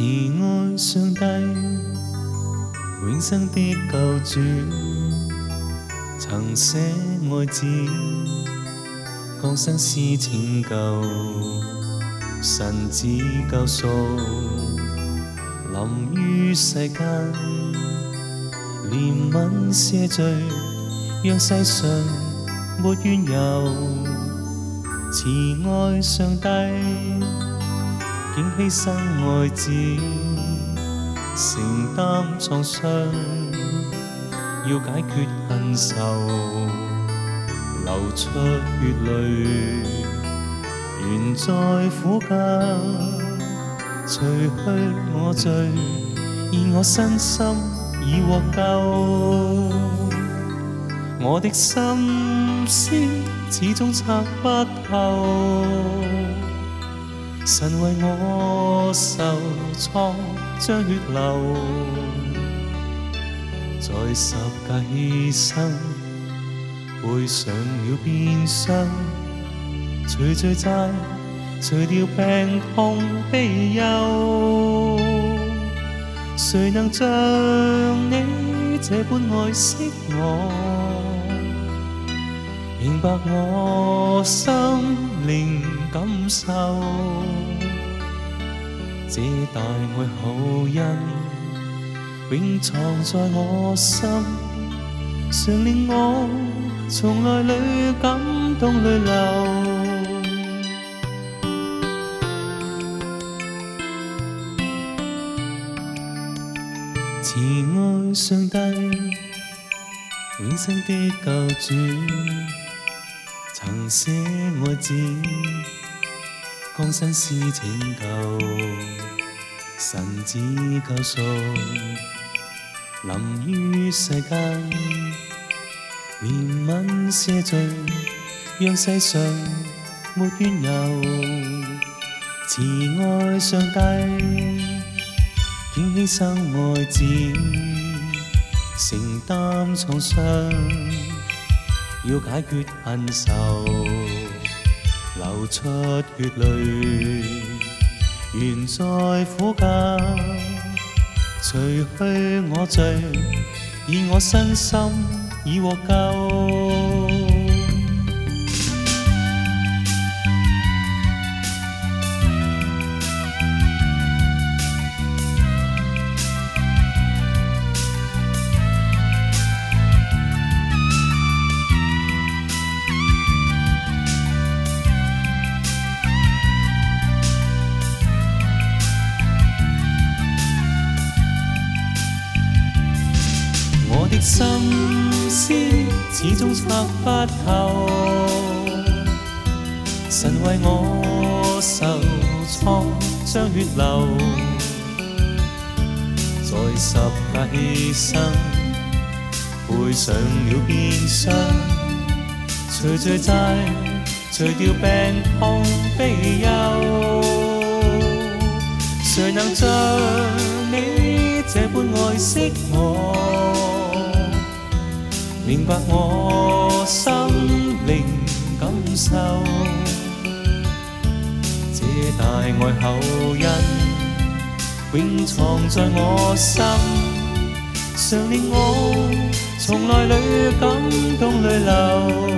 慈爱上帝，永生的救主，曾写爱字，降生世拯救。神子救赎，临于世间，怜悯赦罪，让世上没怨尤。慈爱上帝。牺牲爱子，承担创伤，要解决恨愁，流出血泪，原在苦根除去我罪，现我身心已获救，我的心思始终拆不透。神为我受创，将血流。在十牺生，背上了鞭伤，除罪债，除掉病痛悲忧。谁能像你这般爱惜我？明白我心靈感受，這大愛好恩永藏在我心，常令我從內裏感動淚流。慈愛上帝，永生的救主。曾写爱字，江山思拯救，神子教赎，临于世间，怜悯赦罪，让世上没怨尤。慈爱上帝，愿牺牲爱子，承担创伤。要解決恨愁，流出血淚，願在苦甲除去我罪，以我身心已獲救。的心思始終測不透，神為我受創將血流，在十架犧牲背上了鞭傷，除罪債，除掉病痛悲憂，誰能像你這般愛惜我？明白我心靈感受。這大愛厚恩，永藏在我心，常令我從內裏感動淚流。